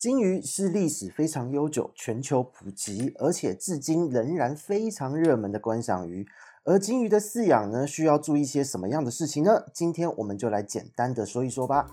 金鱼是历史非常悠久、全球普及，而且至今仍然非常热门的观赏鱼。而金鱼的饲养呢，需要注意些什么样的事情呢？今天我们就来简单的说一说吧。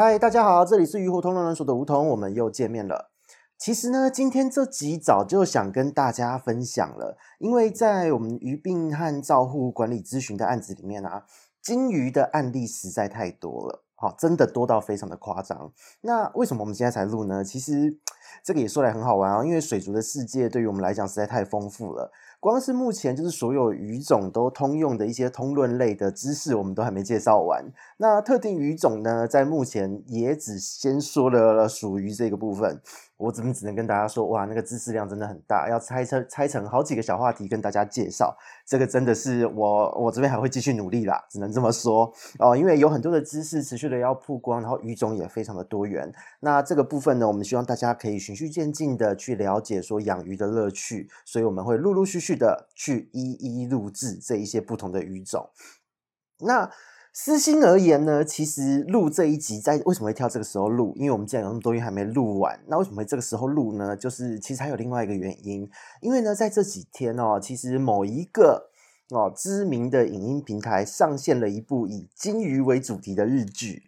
嗨，大家好，这里是鱼活通乱乱说的梧桐，我们又见面了。其实呢，今天这集早就想跟大家分享了，因为在我们鱼病和照护管理咨询的案子里面啊，金鱼的案例实在太多了，好，真的多到非常的夸张。那为什么我们现在才录呢？其实这个也说来很好玩啊，因为水族的世界对于我们来讲实在太丰富了。光是目前就是所有语种都通用的一些通论类的知识，我们都还没介绍完。那特定语种呢，在目前也只先说了属于这个部分。我怎么只能跟大家说，哇，那个知识量真的很大，要拆成拆成好几个小话题跟大家介绍。这个真的是我我这边还会继续努力啦，只能这么说哦。因为有很多的知识持续的要曝光，然后鱼种也非常的多元。那这个部分呢，我们希望大家可以循序渐进的去了解说养鱼的乐趣，所以我们会陆陆续续的去一一录制这一些不同的鱼种。那私心而言呢，其实录这一集在为什么会挑这个时候录？因为我们既然有那么多月还没录完，那为什么会这个时候录呢？就是其实还有另外一个原因，因为呢，在这几天哦，其实某一个哦知名的影音平台上线了一部以鲸鱼为主题的日剧，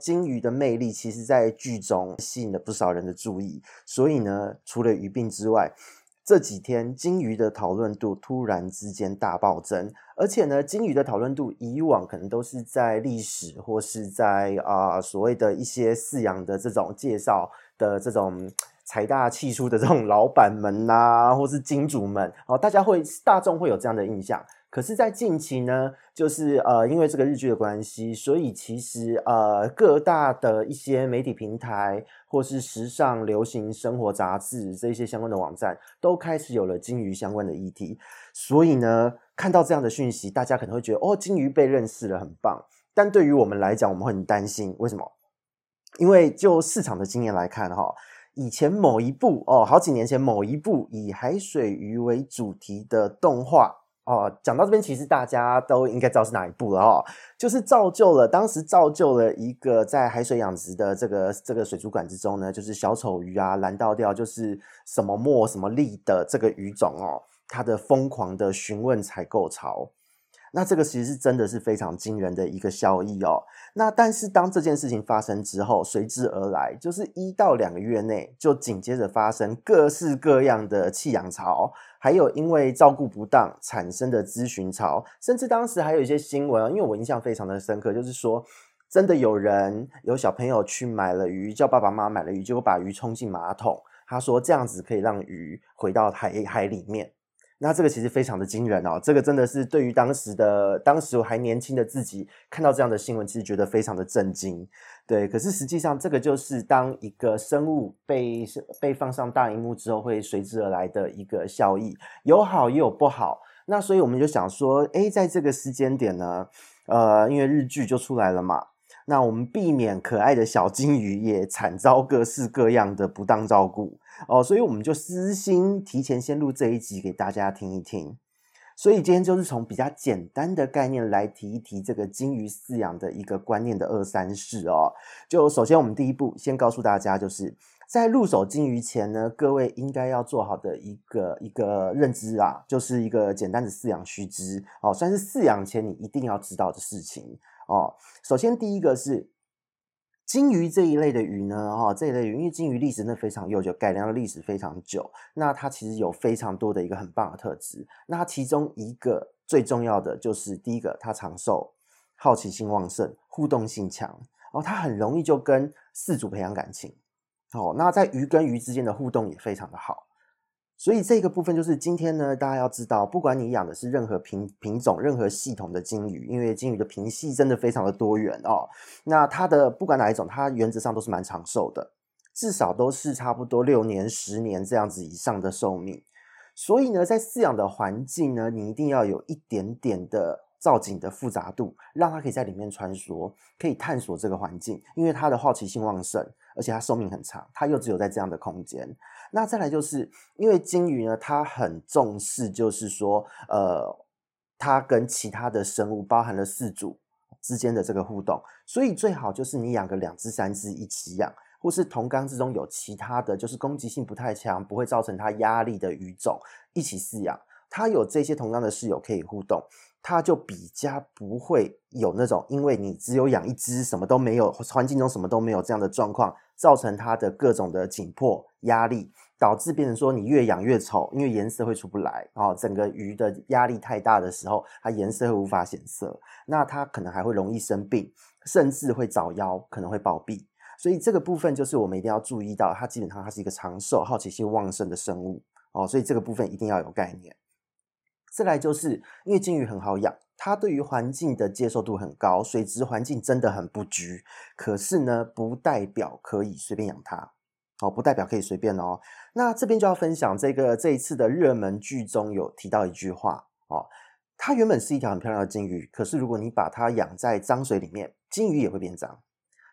鲸鱼的魅力其实在剧中吸引了不少人的注意，所以呢，除了鱼病之外。这几天鲸鱼的讨论度突然之间大暴增，而且呢，鲸鱼的讨论度以往可能都是在历史或是在啊、所谓的一些饲养的这种介绍的这种财大气粗的这种老板们呐、或是金主们，哦，大家会大众会有这样的印象。可是，在近期呢，就是呃，因为这个日剧的关系，所以其实呃，各大的一些媒体平台，或是时尚、流行、生活杂志这些相关的网站，都开始有了鲸鱼相关的议题。所以呢，看到这样的讯息，大家可能会觉得哦，金鱼被认识了，很棒。但对于我们来讲，我们会很担心，为什么？因为就市场的经验来看，哈，以前某一部哦，好几年前某一部以海水鱼为主题的动画。哦，讲到这边，其实大家都应该知道是哪一部了哦，就是造就了当时造就了一个在海水养殖的这个这个水族馆之中呢，就是小丑鱼啊、蓝倒钓，就是什么墨什么利的这个鱼种哦，他的疯狂的询问采购潮。那这个其实是真的是非常惊人的一个效益哦。那但是当这件事情发生之后，随之而来就是一到两个月内就紧接着发生各式各样的弃养潮，还有因为照顾不当产生的咨询潮，甚至当时还有一些新闻，因为我印象非常的深刻，就是说真的有人有小朋友去买了鱼，叫爸爸妈妈买了鱼，结果把鱼冲进马桶，他说这样子可以让鱼回到海海里面。那这个其实非常的惊人哦，这个真的是对于当时的当时我还年轻的自己看到这样的新闻，其实觉得非常的震惊。对，可是实际上这个就是当一个生物被被放上大荧幕之后，会随之而来的一个效益，有好也有不好。那所以我们就想说，诶，在这个时间点呢，呃，因为日剧就出来了嘛，那我们避免可爱的小金鱼也惨遭各式各样的不当照顾。哦，所以我们就私心提前先录这一集给大家听一听。所以今天就是从比较简单的概念来提一提这个金鱼饲养的一个观念的二三事哦。就首先我们第一步先告诉大家，就是在入手金鱼前呢，各位应该要做好的一个一个认知啊，就是一个简单的饲养须知哦，算是饲养前你一定要知道的事情哦。首先第一个是。金鱼这一类的鱼呢，哈，这一类鱼，因为金鱼历史真的非常悠久，改良的历史非常久。那它其实有非常多的一个很棒的特质。那其中一个最重要的就是第一个，它长寿，好奇心旺盛，互动性强，然后它很容易就跟饲主培养感情。哦，那在鱼跟鱼之间的互动也非常的好。所以这个部分就是今天呢，大家要知道，不管你养的是任何品品种、任何系统的鲸鱼，因为鲸鱼的品系真的非常的多元哦。那它的不管哪一种，它原则上都是蛮长寿的，至少都是差不多六年、十年这样子以上的寿命。所以呢，在饲养的环境呢，你一定要有一点点的造景的复杂度，让它可以在里面穿梭，可以探索这个环境，因为它的好奇心旺盛。而且它寿命很长，它又只有在这样的空间。那再来就是因为鲸鱼呢，它很重视，就是说，呃，它跟其他的生物，包含了四组之间的这个互动，所以最好就是你养个两只、三只一起养，或是同缸之中有其他的就是攻击性不太强，不会造成它压力的鱼种一起饲养。它有这些同样的室友可以互动，它就比较不会有那种因为你只有养一只，什么都没有，环境中什么都没有这样的状况，造成它的各种的紧迫压力，导致变成说你越养越丑，因为颜色会出不来哦，整个鱼的压力太大的时候，它颜色会无法显色，那它可能还会容易生病，甚至会早夭，可能会暴毙。所以这个部分就是我们一定要注意到，它基本上它是一个长寿、好奇心旺盛的生物哦，所以这个部分一定要有概念。再来就是因为金鱼很好养，它对于环境的接受度很高，水质环境真的很不拘。可是呢，不代表可以随便养它哦，不代表可以随便哦。那这边就要分享这个这一次的热门剧中有提到一句话哦，它原本是一条很漂亮的金鱼，可是如果你把它养在脏水里面，金鱼也会变脏。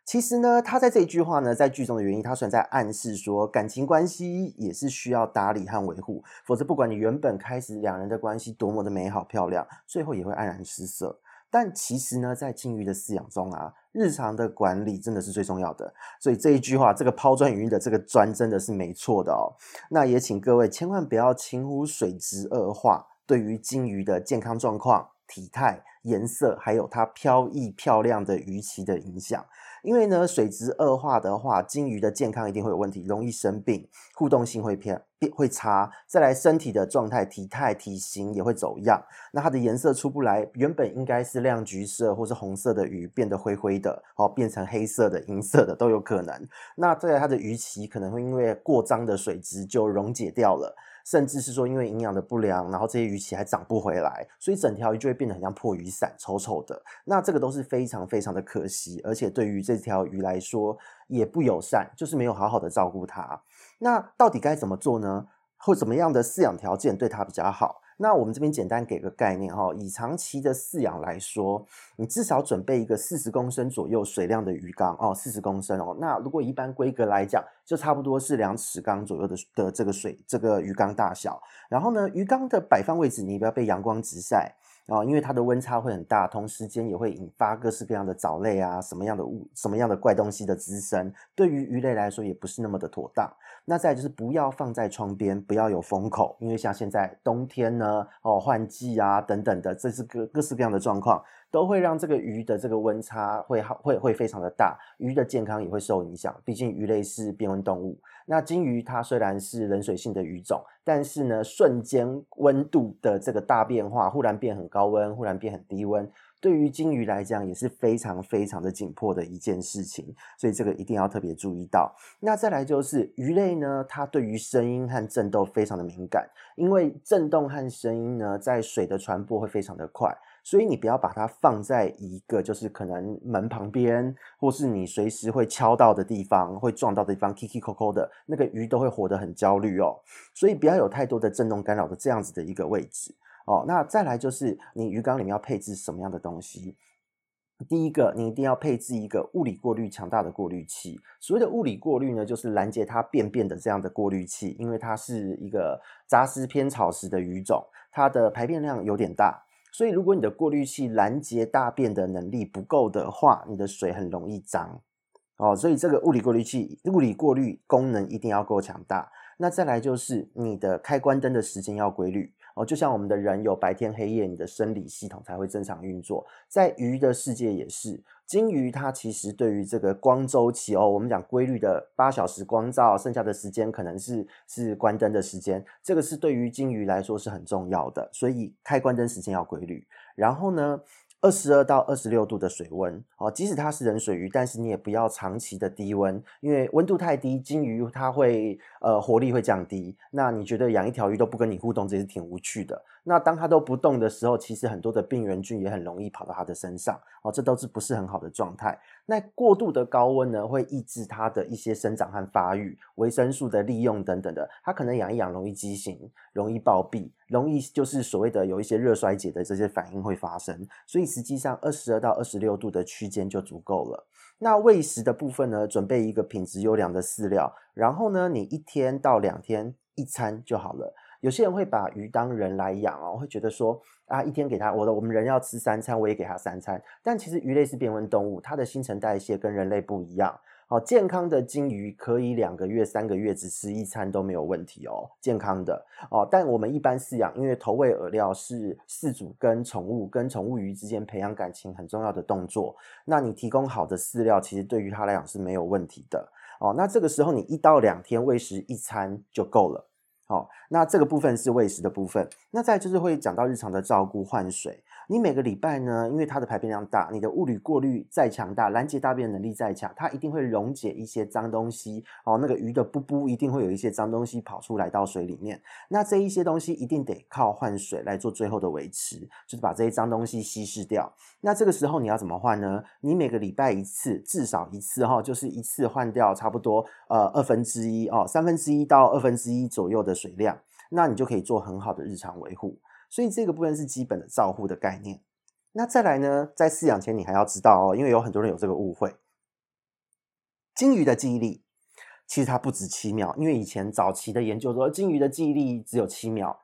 其实呢，他在这一句话呢，在剧中的原因，他虽然在暗示说感情关系也是需要打理和维护，否则不管你原本开始两人的关系多么的美好漂亮，最后也会黯然失色。但其实呢，在鲸鱼的饲养中啊，日常的管理真的是最重要的。所以这一句话，这个抛砖引玉的这个砖真的是没错的哦。那也请各位千万不要轻忽水质恶化对于金鱼的健康状况、体态、颜色，还有它飘逸漂亮的鱼鳍的影响。因为呢，水质恶化的话，鲸鱼的健康一定会有问题，容易生病，互动性会偏变会差，再来身体的状态、体态、体型也会走样。那它的颜色出不来，原本应该是亮橘色或是红色的鱼，变得灰灰的，哦，变成黑色的、银色的都有可能。那再来它的鱼鳍可能会因为过脏的水质就溶解掉了。甚至是说，因为营养的不良，然后这些鱼鳍还长不回来，所以整条鱼就会变得很像破雨伞，丑丑的。那这个都是非常非常的可惜，而且对于这条鱼来说也不友善，就是没有好好的照顾它。那到底该怎么做呢？或怎么样的饲养条件对它比较好？那我们这边简单给个概念哈，以长期的饲养来说，你至少准备一个四十公升左右水量的鱼缸哦，四十公升哦。那如果一般规格来讲，就差不多是两尺缸左右的的这个水这个鱼缸大小。然后呢，鱼缸的摆放位置你不要被阳光直晒啊，因为它的温差会很大，同时间也会引发各式各样的藻类啊，什么样的物什么样的怪东西的滋生，对于鱼类来说也不是那么的妥当。那再就是不要放在窗边，不要有风口，因为像现在冬天呢，哦换季啊等等的，这是各各式各样的状况，都会让这个鱼的这个温差会好会会非常的大，鱼的健康也会受影响。毕竟鱼类是变温动物，那金鱼它虽然是冷水性的鱼种，但是呢瞬间温度的这个大变化，忽然变很高温，忽然变很低温。对于鲸鱼来讲也是非常非常的紧迫的一件事情，所以这个一定要特别注意到。那再来就是鱼类呢，它对于声音和震动非常的敏感，因为震动和声音呢，在水的传播会非常的快，所以你不要把它放在一个就是可能门旁边，或是你随时会敲到的地方，会撞到的地方，Kiki Coco 的那个鱼都会活得很焦虑哦，所以不要有太多的震动干扰的这样子的一个位置。哦，那再来就是你鱼缸里面要配置什么样的东西？第一个，你一定要配置一个物理过滤强大的过滤器。所谓的物理过滤呢，就是拦截它便便的这样的过滤器，因为它是一个杂食偏草食的鱼种，它的排便量有点大，所以如果你的过滤器拦截大便的能力不够的话，你的水很容易脏。哦，所以这个物理过滤器物理过滤功能一定要够强大。那再来就是你的开关灯的时间要规律。哦，就像我们的人有白天黑夜，你的生理系统才会正常运作。在鱼的世界也是，金鱼它其实对于这个光周期哦，我们讲规律的八小时光照，剩下的时间可能是是关灯的时间，这个是对于金鱼来说是很重要的，所以开关灯时间要规律。然后呢，二十二到二十六度的水温哦，即使它是冷水鱼，但是你也不要长期的低温，因为温度太低，金鱼它会呃活力会降低。那你觉得养一条鱼都不跟你互动，这也是挺无趣的。那当它都不动的时候，其实很多的病原菌也很容易跑到它的身上哦，这都是不是很好的状态。那过度的高温呢，会抑制它的一些生长和发育，维生素的利用等等的，它可能养一养容易畸形，容易暴毙，容易就是所谓的有一些热衰竭的这些反应会发生。所以实际上二十二到二十六度的区间就足够了。那喂食的部分呢，准备一个品质优良的饲料，然后呢，你一天到两天一餐就好了。有些人会把鱼当人来养哦，会觉得说啊，一天给他我的我们人要吃三餐，我也给他三餐。但其实鱼类是变温动物，它的新陈代谢跟人类不一样。哦，健康的金鱼可以两个月、三个月只吃一餐都没有问题哦，健康的哦。但我们一般饲养，因为投喂饵料是饲主跟宠物跟宠物鱼之间培养感情很重要的动作。那你提供好的饲料，其实对于它来讲是没有问题的哦。那这个时候你一到两天喂食一餐就够了。哦，那这个部分是喂食的部分，那再就是会讲到日常的照顾换水。你每个礼拜呢，因为它的排便量大，你的物理过滤再强大，拦截大便能力再强，它一定会溶解一些脏东西。哦，那个鱼的啵啵一定会有一些脏东西跑出来到水里面。那这一些东西一定得靠换水来做最后的维持，就是把这些脏东西稀释掉。那这个时候你要怎么换呢？你每个礼拜一次，至少一次哈，就是一次换掉差不多呃二分之一哦，三分之一到二分之一左右的水量，那你就可以做很好的日常维护。所以这个部分是基本的照护的概念。那再来呢，在饲养前你还要知道哦，因为有很多人有这个误会，金鱼的记忆力其实它不止七秒，因为以前早期的研究说金鱼的记忆力只有七秒。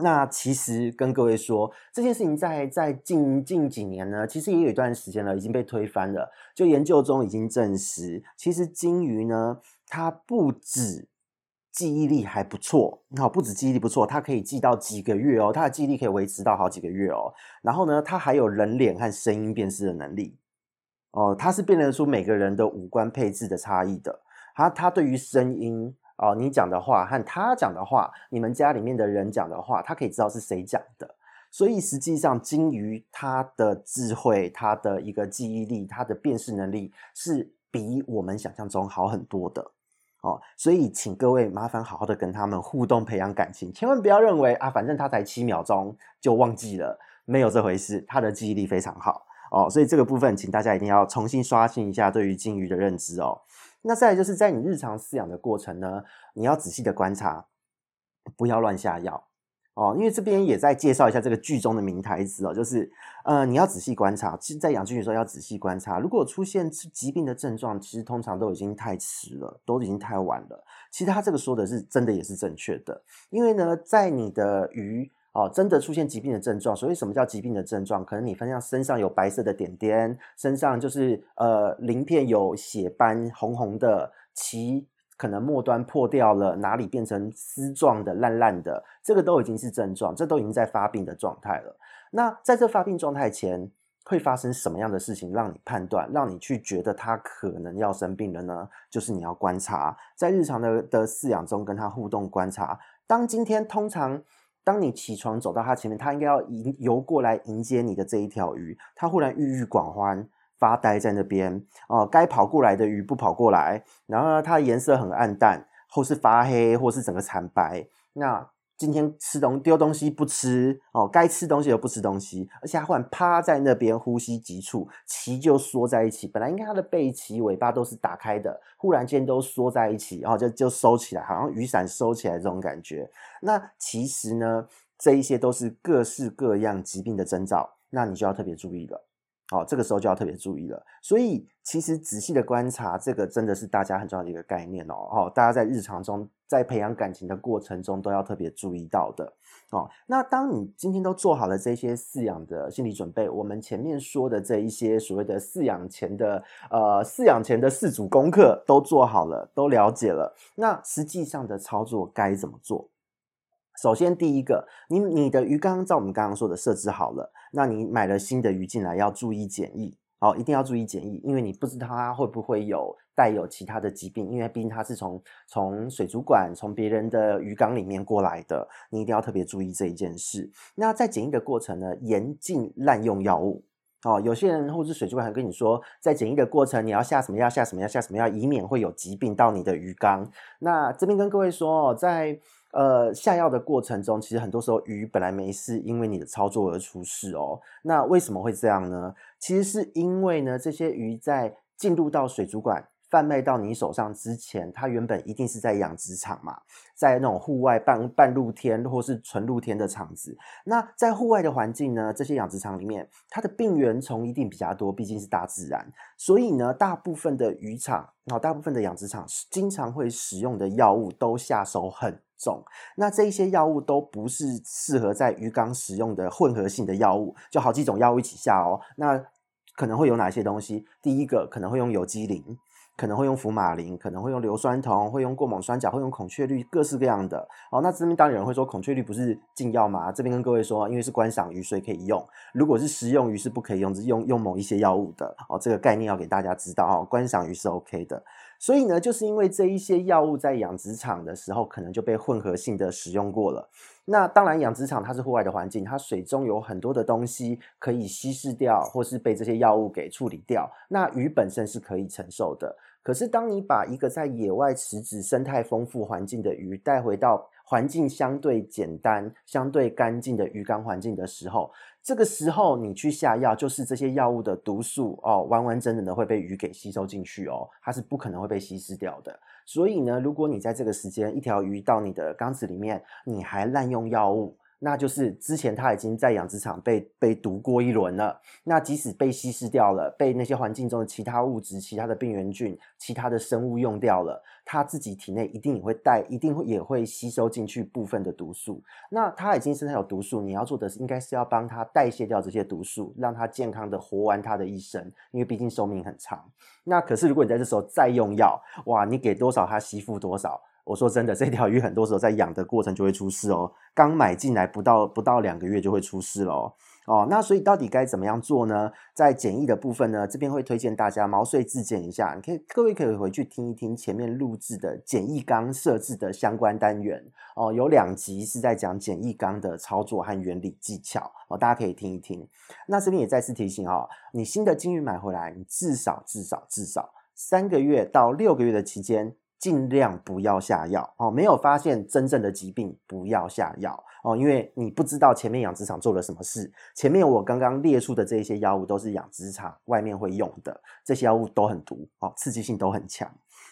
那其实跟各位说，这件事情在在近近几年呢，其实也有一段时间了，已经被推翻了。就研究中已经证实，其实金鱼呢，它不止。记忆力还不错，好，不止记忆力不错，它可以记到几个月哦，它的记忆力可以维持到好几个月哦。然后呢，它还有人脸和声音辨识的能力哦，它是辨认出每个人的五官配置的差异的。它它对于声音哦，你讲的话和他讲的话，你们家里面的人讲的话，它可以知道是谁讲的。所以实际上，鲸鱼它的智慧、它的一个记忆力、它的辨识能力是比我们想象中好很多的。哦，所以请各位麻烦好好的跟他们互动，培养感情，千万不要认为啊，反正他才七秒钟就忘记了，没有这回事，他的记忆力非常好哦。所以这个部分，请大家一定要重新刷新一下对于金鱼的认知哦。那再来就是在你日常饲养的过程呢，你要仔细的观察，不要乱下药。哦，因为这边也在介绍一下这个剧中的名台词哦，就是，呃，你要仔细观察，其实在养鲸鱼的时候要仔细观察，如果出现疾病的症状，其实通常都已经太迟了，都已经太晚了。其实他这个说的是真的，也是正确的。因为呢，在你的鱼哦，真的出现疾病的症状，所以什么叫疾病的症状？可能你发现身上有白色的点点，身上就是呃鳞片有血斑，红红的，其。可能末端破掉了，哪里变成丝状的、烂烂的，这个都已经是症状，这都已经在发病的状态了。那在这发病状态前，会发生什么样的事情让你判断，让你去觉得它可能要生病了呢？就是你要观察，在日常的的饲养中跟它互动观察。当今天通常，当你起床走到它前面，它应该要迎游过来迎接你的这一条鱼，它忽然郁郁寡欢。发呆在那边哦，该跑过来的鱼不跑过来，然后呢，它的颜色很暗淡，或是发黑，或是整个惨白。那今天吃东丢东西不吃哦，该吃东西又不吃东西，而且它忽然趴在那边呼吸急促，鳍就缩在一起。本来应该它的背鳍、尾巴都是打开的，忽然间都缩在一起，然后就就收起来，好像雨伞收起来这种感觉。那其实呢，这一些都是各式各样疾病的征兆，那你就要特别注意了。好，这个时候就要特别注意了。所以，其实仔细的观察，这个真的是大家很重要的一个概念哦。哦，大家在日常中，在培养感情的过程中，都要特别注意到的。哦，那当你今天都做好了这些饲养的心理准备，我们前面说的这一些所谓的饲养前的呃饲养前的四组功课都做好了，都了解了，那实际上的操作该怎么做？首先，第一个，你你的鱼缸照我们刚刚说的设置好了，那你买了新的鱼进来，要注意检疫，好，一定要注意检疫，因为你不知道它会不会有带有其他的疾病，因为毕竟它是从从水族馆、从别人的鱼缸里面过来的，你一定要特别注意这一件事。那在检疫的过程呢，严禁滥用药物。哦，有些人或者水族馆还跟你说，在检疫的过程，你要下什么药，下什么药，下什么药，以免会有疾病到你的鱼缸。那这边跟各位说，在呃，下药的过程中，其实很多时候鱼本来没事，因为你的操作而出事哦。那为什么会这样呢？其实是因为呢，这些鱼在进入到水族馆。贩卖到你手上之前，它原本一定是在养殖场嘛，在那种户外半半露天或是纯露天的场子。那在户外的环境呢，这些养殖场里面，它的病原虫一定比较多，毕竟是大自然。所以呢，大部分的渔场，然后大部分的养殖场，经常会使用的药物都下手很重。那这一些药物都不是适合在鱼缸使用的混合性的药物，就好几种药物一起下哦。那可能会有哪些东西？第一个可能会用有机磷。可能会用福马林，可能会用硫酸铜，会用过锰酸钾，会用孔雀绿，各式各样的。哦，那这边当然有人会说孔雀绿不是禁药吗？这边跟各位说，因为是观赏鱼，所以可以用。如果是食用鱼是不可以用，是用用某一些药物的。哦，这个概念要给大家知道哦。观赏鱼是 OK 的。所以呢，就是因为这一些药物在养殖场的时候，可能就被混合性的使用过了。那当然，养殖场它是户外的环境，它水中有很多的东西可以稀释掉，或是被这些药物给处理掉。那鱼本身是可以承受的。可是，当你把一个在野外池子生态丰富环境的鱼带回到环境相对简单、相对干净的鱼缸环境的时候，这个时候你去下药，就是这些药物的毒素哦，完完整整的会被鱼给吸收进去哦，它是不可能会被稀释掉的。所以呢，如果你在这个时间一条鱼到你的缸子里面，你还滥用药物。那就是之前它已经在养殖场被被毒过一轮了。那即使被稀释掉了，被那些环境中的其他物质、其他的病原菌、其他的生物用掉了，它自己体内一定也会带，一定会也会吸收进去部分的毒素。那它已经身上有毒素，你要做的是应该是要帮它代谢掉这些毒素，让它健康的活完它的一生，因为毕竟寿命很长。那可是如果你在这时候再用药，哇，你给多少它吸附多少。我说真的，这条鱼很多时候在养的过程就会出事哦。刚买进来不到不到两个月就会出事了哦。那所以到底该怎么样做呢？在检疫的部分呢，这边会推荐大家毛遂自荐一下。你可以各位可以回去听一听前面录制的检疫缸设置的相关单元哦，有两集是在讲检疫缸的操作和原理技巧哦，大家可以听一听。那这边也再次提醒哦，你新的金鱼买回来，你至少至少至少三个月到六个月的期间。尽量不要下药哦，没有发现真正的疾病，不要下药哦，因为你不知道前面养殖场做了什么事。前面我刚刚列出的这些药物都是养殖场外面会用的，这些药物都很毒哦，刺激性都很强。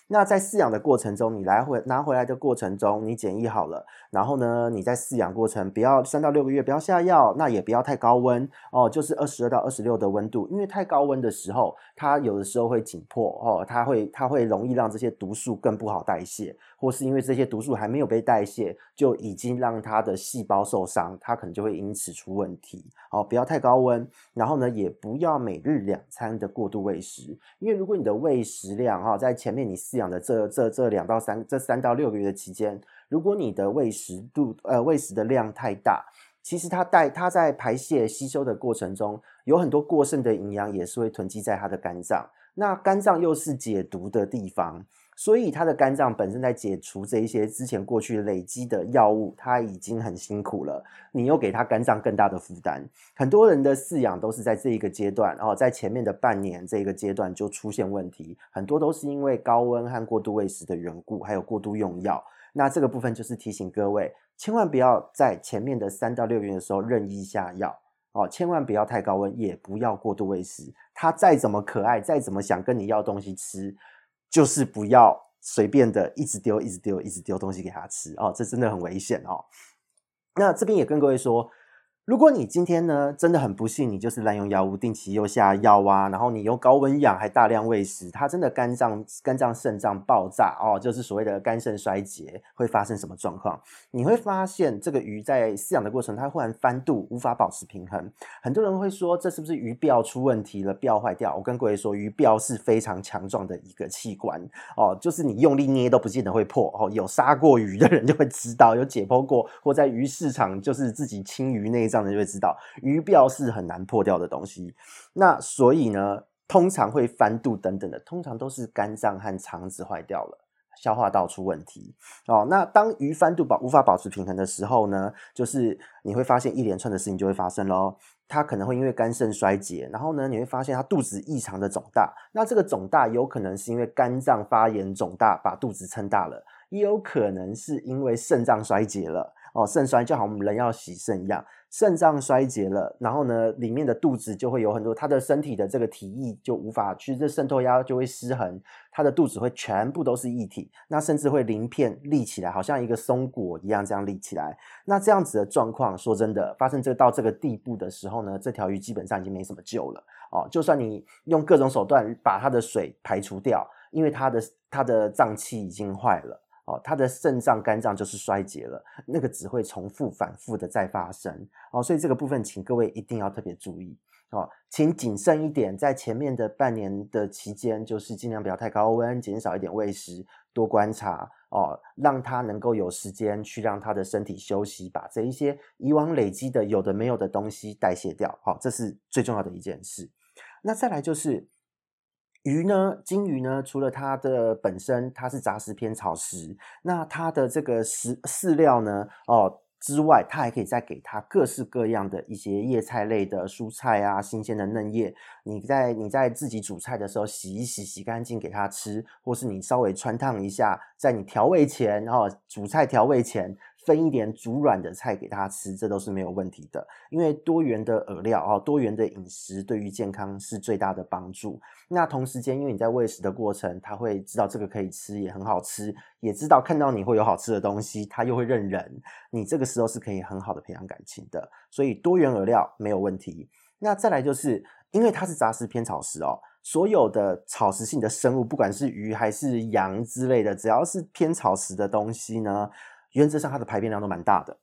那在饲养的过程中，你来回拿回来的过程中，你检疫好了，然后呢，你在饲养过程不要三到六个月不要下药，那也不要太高温哦，就是二十二到二十六的温度，因为太高温的时候，它有的时候会紧迫哦，它会它会容易让这些毒素更不好代谢，或是因为这些毒素还没有被代谢，就已经让它的细胞受伤，它可能就会因此出问题哦，不要太高温，然后呢，也不要每日两餐的过度喂食，因为如果你的喂食量哈，在前面你饲养的这这这两到三这三到六个月的期间，如果你的喂食度呃喂食的量太大，其实它带它在排泄吸收的过程中，有很多过剩的营养也是会囤积在它的肝脏，那肝脏又是解毒的地方。所以它的肝脏本身在解除这一些之前过去累积的药物，它已经很辛苦了。你又给它肝脏更大的负担，很多人的饲养都是在这一个阶段，然后在前面的半年这个阶段就出现问题，很多都是因为高温和过度喂食的缘故，还有过度用药。那这个部分就是提醒各位，千万不要在前面的三到六个月的时候任意下药哦，千万不要太高温，也不要过度喂食。它再怎么可爱，再怎么想跟你要东西吃。就是不要随便的一直丢、一直丢、一直丢东西给他吃哦，这真的很危险哦。那这边也跟各位说。如果你今天呢，真的很不幸，你就是滥用药物，定期又下药啊，然后你又高温养，还大量喂食，它真的肝脏、肝脏、肾脏爆炸哦，就是所谓的肝肾衰竭，会发生什么状况？你会发现这个鱼在饲养的过程，它忽然翻肚，无法保持平衡。很多人会说，这是不是鱼鳔出问题了，鳔坏掉？我跟各位说，鱼鳔是非常强壮的一个器官哦，就是你用力捏都不见得会破哦。有杀过鱼的人就会知道，有解剖过或在鱼市场就是自己清鱼内脏。这样就会知道，鱼鰾是很难破掉的东西。那所以呢，通常会翻肚等等的，通常都是肝脏和肠子坏掉了，消化道出问题。哦，那当鱼翻肚保无法保持平衡的时候呢，就是你会发现一连串的事情就会发生咯。它可能会因为肝肾衰竭，然后呢，你会发现它肚子异常的肿大。那这个肿大有可能是因为肝脏发炎肿大，把肚子撑大了。也有可能是因为肾脏衰竭了哦，肾衰就好像我们人要洗肾一样。肾脏衰竭了，然后呢，里面的肚子就会有很多，他的身体的这个体液就无法去，这渗透压就会失衡，他的肚子会全部都是液体，那甚至会鳞片立起来，好像一个松果一样这样立起来。那这样子的状况，说真的，发生这到这个地步的时候呢，这条鱼基本上已经没什么救了哦。就算你用各种手段把它的水排除掉，因为它的它的脏器已经坏了。哦，他的肾脏、肝脏就是衰竭了，那个只会重复、反复的再发生。哦，所以这个部分，请各位一定要特别注意。哦，请谨慎一点，在前面的半年的期间，就是尽量不要太高温，减少一点喂食，多观察。哦，让他能够有时间去让他的身体休息，把这一些以往累积的有的没有的东西代谢掉。好，这是最重要的一件事。那再来就是。鱼呢，金鱼呢，除了它的本身它是杂食偏草食，那它的这个食饲料呢，哦之外，它还可以再给它各式各样的一些叶菜类的蔬菜啊，新鲜的嫩叶。你在你在自己煮菜的时候洗一洗，洗干净给它吃，或是你稍微汆烫一下，在你调味前，然后煮菜调味前。分一点煮软的菜给他吃，这都是没有问题的。因为多元的饵料啊，多元的饮食对于健康是最大的帮助。那同时间，因为你在喂食的过程，他会知道这个可以吃，也很好吃，也知道看到你会有好吃的东西，他又会认人。你这个时候是可以很好的培养感情的。所以多元饵料没有问题。那再来就是，因为它是杂食偏草食哦，所有的草食性的生物，不管是鱼还是羊之类的，只要是偏草食的东西呢。原则上，它的排便量都蛮大的。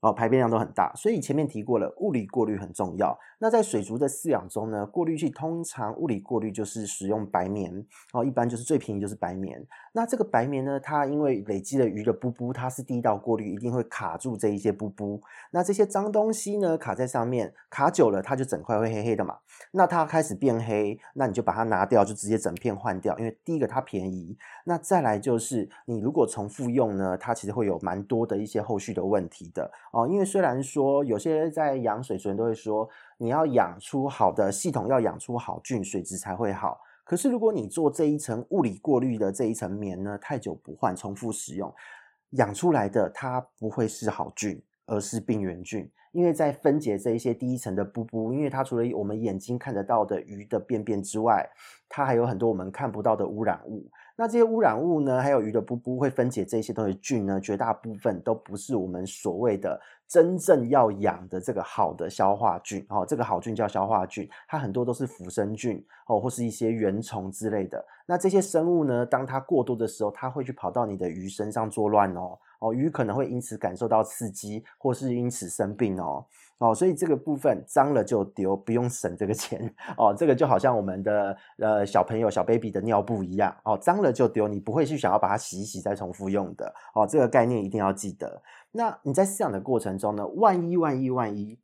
哦，排便量都很大，所以前面提过了，物理过滤很重要。那在水族的饲养中呢，过滤器通常物理过滤就是使用白棉哦，一般就是最便宜就是白棉。那这个白棉呢，它因为累积了鱼的布布，它是第一道过滤，一定会卡住这一些布布。那这些脏东西呢，卡在上面，卡久了，它就整块会黑黑的嘛。那它开始变黑，那你就把它拿掉，就直接整片换掉。因为第一个它便宜，那再来就是你如果重复用呢，它其实会有蛮多的一些后续的问题的。哦，因为虽然说有些在养水，族人都会说，你要养出好的系统，要养出好菌，水质才会好。可是如果你做这一层物理过滤的这一层棉呢，太久不换，重复使用，养出来的它不会是好菌，而是病原菌。因为在分解这一些第一层的布布，因为它除了我们眼睛看得到的鱼的便便之外，它还有很多我们看不到的污染物。那这些污染物呢，还有鱼的啵啵会分解这些东西菌呢，绝大部分都不是我们所谓的真正要养的这个好的消化菌哦。这个好菌叫消化菌，它很多都是腐生菌哦，或是一些原虫之类的。那这些生物呢，当它过多的时候，它会去跑到你的鱼身上作乱哦。哦，鱼可能会因此感受到刺激，或是因此生病哦。哦，所以这个部分脏了就丢，不用省这个钱哦。这个就好像我们的呃小朋友小 baby 的尿布一样哦，脏了就丢，你不会去想要把它洗一洗再重复用的哦。这个概念一定要记得。那你在饲养的过程中呢，万一万一万一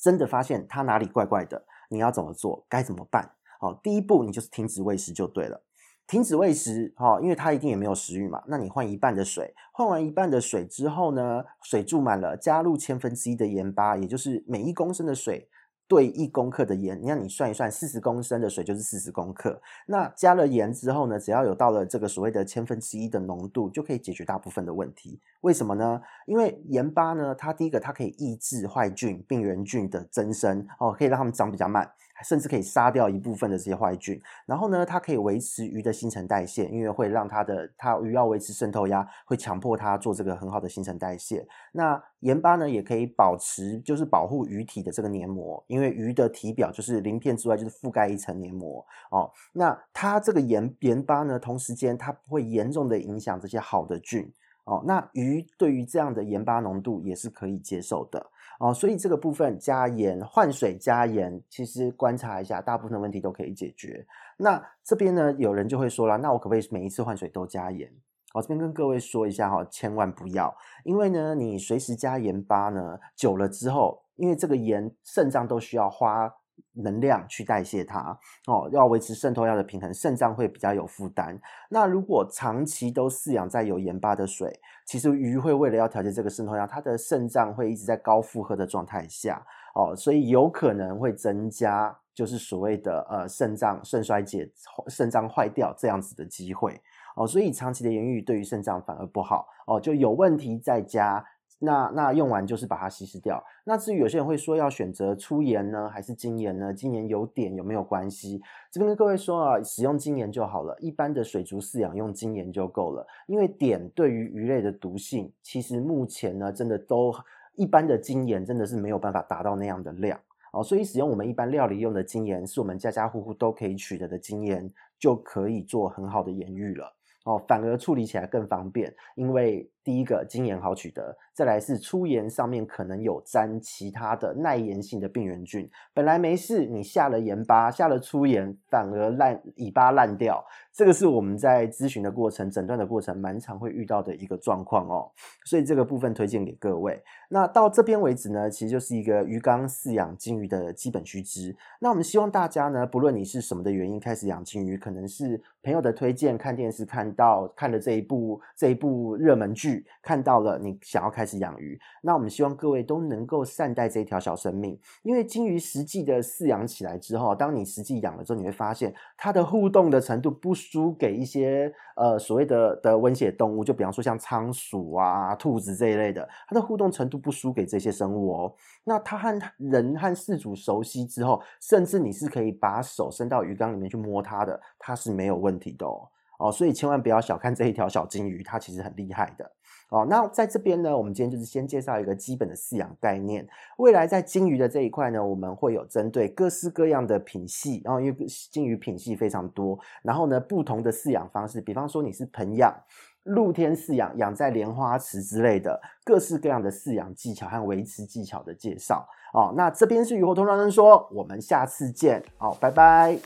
真的发现它哪里怪怪的，你要怎么做？该怎么办？哦，第一步你就是停止喂食就对了。停止喂食，哈，因为它一定也没有食欲嘛。那你换一半的水，换完一半的水之后呢，水注满了，加入千分之一的盐巴，也就是每一公升的水兑一公克的盐。你看，你算一算，四十公升的水就是四十公克。那加了盐之后呢，只要有到了这个所谓的千分之一的浓度，就可以解决大部分的问题。为什么呢？因为盐巴呢，它第一个它可以抑制坏菌、病原菌的增生，哦，可以让它们长比较慢。甚至可以杀掉一部分的这些坏菌，然后呢，它可以维持鱼的新陈代谢，因为会让它的它鱼要维持渗透压，会强迫它做这个很好的新陈代谢。那盐巴呢，也可以保持，就是保护鱼体的这个黏膜，因为鱼的体表就是鳞片之外，就是覆盖一层黏膜哦。那它这个盐盐巴呢，同时间它不会严重的影响这些好的菌哦。那鱼对于这样的盐巴浓度也是可以接受的。哦，所以这个部分加盐换水加盐，其实观察一下，大部分的问题都可以解决。那这边呢，有人就会说了，那我可不可以每一次换水都加盐？我这边跟各位说一下哈，千万不要，因为呢，你随时加盐巴呢，久了之后，因为这个盐肾脏都需要花。能量去代谢它哦，要维持渗透压的平衡，肾脏会比较有负担。那如果长期都饲养在有盐巴的水，其实鱼会为了要调节这个渗透压，它的肾脏会一直在高负荷的状态下哦，所以有可能会增加就是所谓的呃肾脏肾衰竭、肾脏坏掉这样子的机会哦，所以长期的盐浴对于肾脏反而不好哦，就有问题再加。那那用完就是把它稀释掉。那至于有些人会说要选择粗盐呢，还是精盐呢？精盐有碘有没有关系？这边跟各位说啊，使用精盐就好了，一般的水族饲养用精盐就够了。因为碘对于鱼类的毒性，其实目前呢，真的都一般的精盐真的是没有办法达到那样的量哦。所以使用我们一般料理用的精盐，是我们家家户户都可以取得的精盐，就可以做很好的盐浴了哦。反而处理起来更方便，因为第一个精盐好取得。再来是粗盐上面可能有沾其他的耐盐性的病原菌，本来没事，你下了盐巴，下了粗盐，反而烂尾巴烂掉，这个是我们在咨询的过程、诊断的过程蛮常会遇到的一个状况哦。所以这个部分推荐给各位。那到这边为止呢，其实就是一个鱼缸饲养金鱼的基本须知。那我们希望大家呢，不论你是什么的原因开始养金鱼，可能是朋友的推荐，看电视看到看了这一部这一部热门剧，看到了你想要开。始养鱼，那我们希望各位都能够善待这一条小生命，因为金鱼实际的饲养起来之后，当你实际养了之后，你会发现它的互动的程度不输给一些呃所谓的的温血动物，就比方说像仓鼠啊、兔子这一类的，它的互动程度不输给这些生物哦。那它和人和饲主熟悉之后，甚至你是可以把手伸到鱼缸里面去摸它的，它是没有问题的哦。哦，所以千万不要小看这一条小金鱼，它其实很厉害的。哦，那在这边呢，我们今天就是先介绍一个基本的饲养概念。未来在金鱼的这一块呢，我们会有针对各式各样的品系，然后因为金鱼品系非常多，然后呢，不同的饲养方式，比方说你是盆养、露天饲养、养在莲花池之类的，各式各样的饲养技巧和维持技巧的介绍。哦，那这边是鱼活通乱乱说，我们下次见。好，拜拜。